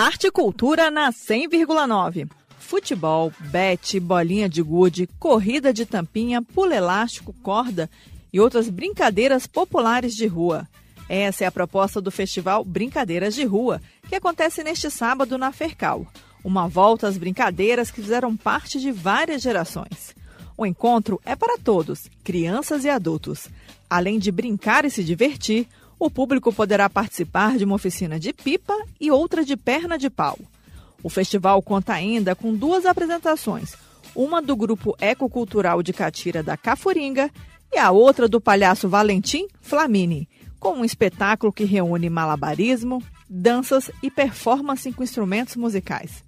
Arte e cultura na 100,9. Futebol, bete, bolinha de gude, corrida de tampinha, pula elástico, corda e outras brincadeiras populares de rua. Essa é a proposta do Festival Brincadeiras de Rua, que acontece neste sábado na Fercal. Uma volta às brincadeiras que fizeram parte de várias gerações. O encontro é para todos, crianças e adultos. Além de brincar e se divertir, o público poderá participar de uma oficina de pipa e outra de perna de pau. O festival conta ainda com duas apresentações, uma do grupo ecocultural de Catira da Cafuringa e a outra do palhaço Valentim Flamini, com um espetáculo que reúne malabarismo, danças e performance com instrumentos musicais.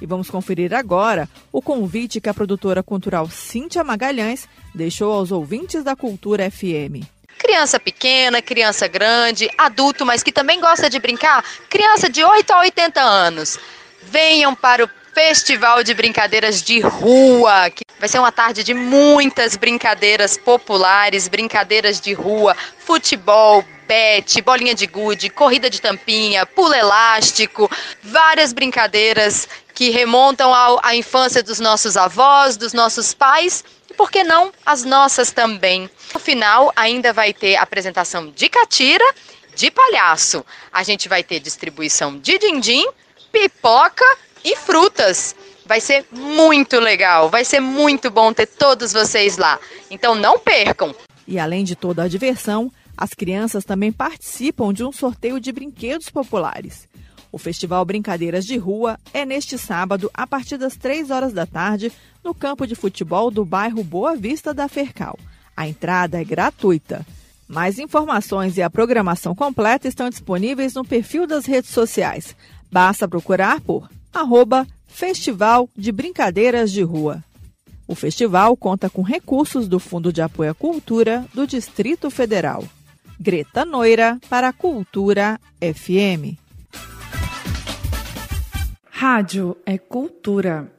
E vamos conferir agora o convite que a produtora cultural Cíntia Magalhães deixou aos ouvintes da Cultura FM. Criança pequena, criança grande, adulto, mas que também gosta de brincar, criança de 8 a 80 anos. Venham para o Festival de Brincadeiras de Rua, que vai ser uma tarde de muitas brincadeiras populares, brincadeiras de rua, futebol, bete, bolinha de gude, corrida de tampinha, pula elástico, várias brincadeiras que remontam à infância dos nossos avós, dos nossos pais por que não as nossas também? No final, ainda vai ter apresentação de catira, de palhaço. A gente vai ter distribuição de din-din, pipoca e frutas. Vai ser muito legal, vai ser muito bom ter todos vocês lá. Então não percam! E além de toda a diversão, as crianças também participam de um sorteio de brinquedos populares. O Festival Brincadeiras de Rua é neste sábado, a partir das 3 horas da tarde, no campo de futebol do bairro Boa Vista da Fercal. A entrada é gratuita. Mais informações e a programação completa estão disponíveis no perfil das redes sociais. Basta procurar por arroba Festival de Brincadeiras de Rua. O festival conta com recursos do Fundo de Apoio à Cultura do Distrito Federal. Greta Noira para a Cultura FM. Rádio é cultura.